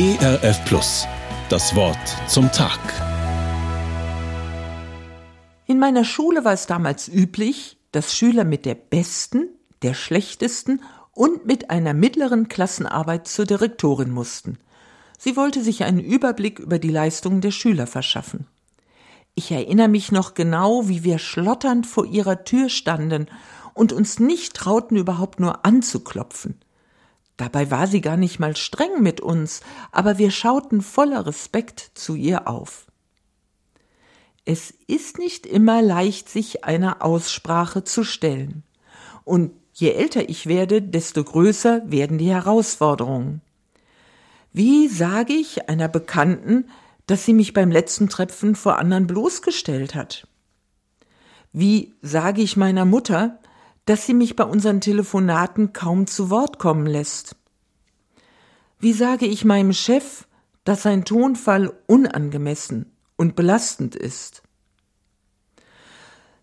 ERF Plus. Das Wort zum Tag. In meiner Schule war es damals üblich, dass Schüler mit der besten, der schlechtesten und mit einer mittleren Klassenarbeit zur Direktorin mussten. Sie wollte sich einen Überblick über die Leistungen der Schüler verschaffen. Ich erinnere mich noch genau, wie wir schlotternd vor ihrer Tür standen und uns nicht trauten, überhaupt nur anzuklopfen. Dabei war sie gar nicht mal streng mit uns, aber wir schauten voller Respekt zu ihr auf. Es ist nicht immer leicht, sich einer Aussprache zu stellen. Und je älter ich werde, desto größer werden die Herausforderungen. Wie sage ich einer Bekannten, dass sie mich beim letzten Treffen vor anderen bloßgestellt hat? Wie sage ich meiner Mutter, dass sie mich bei unseren Telefonaten kaum zu Wort kommen lässt? Wie sage ich meinem Chef, dass sein Tonfall unangemessen und belastend ist?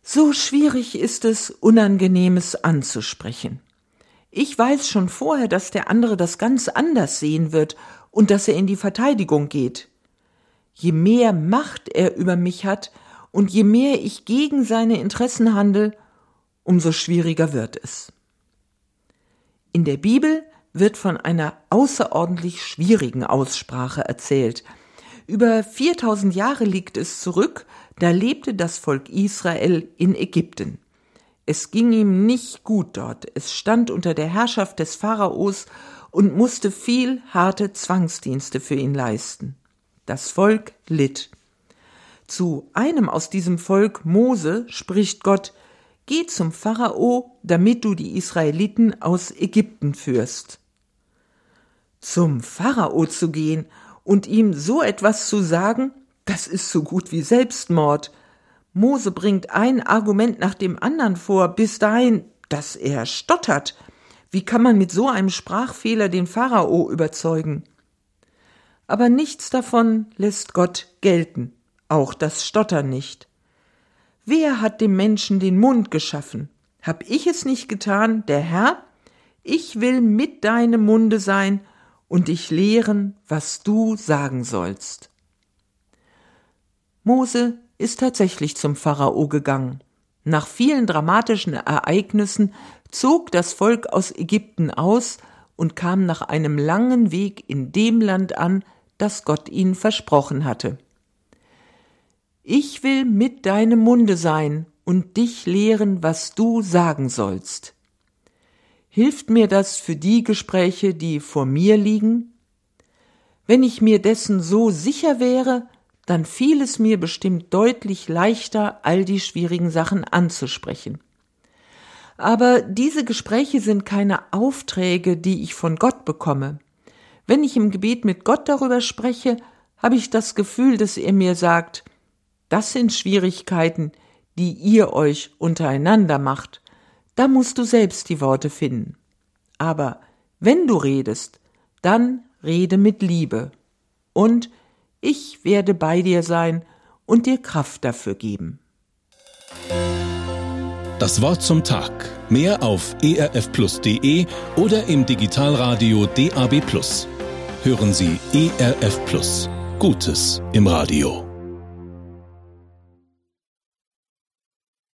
So schwierig ist es, Unangenehmes anzusprechen. Ich weiß schon vorher, dass der andere das ganz anders sehen wird und dass er in die Verteidigung geht. Je mehr Macht er über mich hat und je mehr ich gegen seine Interessen handle, umso schwieriger wird es. In der Bibel wird von einer außerordentlich schwierigen Aussprache erzählt. Über 4000 Jahre liegt es zurück, da lebte das Volk Israel in Ägypten. Es ging ihm nicht gut dort, es stand unter der Herrschaft des Pharaos und musste viel harte Zwangsdienste für ihn leisten. Das Volk litt. Zu einem aus diesem Volk, Mose, spricht Gott, Geh zum Pharao, damit du die Israeliten aus Ägypten führst. Zum Pharao zu gehen und ihm so etwas zu sagen, das ist so gut wie Selbstmord. Mose bringt ein Argument nach dem anderen vor, bis dahin, dass er stottert. Wie kann man mit so einem Sprachfehler den Pharao überzeugen? Aber nichts davon lässt Gott gelten, auch das Stottern nicht. Wer hat dem Menschen den Mund geschaffen? Hab ich es nicht getan, der Herr? Ich will mit deinem Munde sein und dich lehren, was du sagen sollst. Mose ist tatsächlich zum Pharao gegangen. Nach vielen dramatischen Ereignissen zog das Volk aus Ägypten aus und kam nach einem langen Weg in dem Land an, das Gott ihnen versprochen hatte. Ich will mit deinem Munde sein und dich lehren, was du sagen sollst. Hilft mir das für die Gespräche, die vor mir liegen? Wenn ich mir dessen so sicher wäre, dann fiel es mir bestimmt deutlich leichter, all die schwierigen Sachen anzusprechen. Aber diese Gespräche sind keine Aufträge, die ich von Gott bekomme. Wenn ich im Gebet mit Gott darüber spreche, habe ich das Gefühl, dass er mir sagt, das sind Schwierigkeiten, die ihr euch untereinander macht. Da musst du selbst die Worte finden. Aber wenn du redest, dann rede mit Liebe. Und ich werde bei dir sein und dir Kraft dafür geben. Das Wort zum Tag. Mehr auf erfplus.de oder im Digitalradio DAB+. Hören Sie ERF Plus. Gutes im Radio.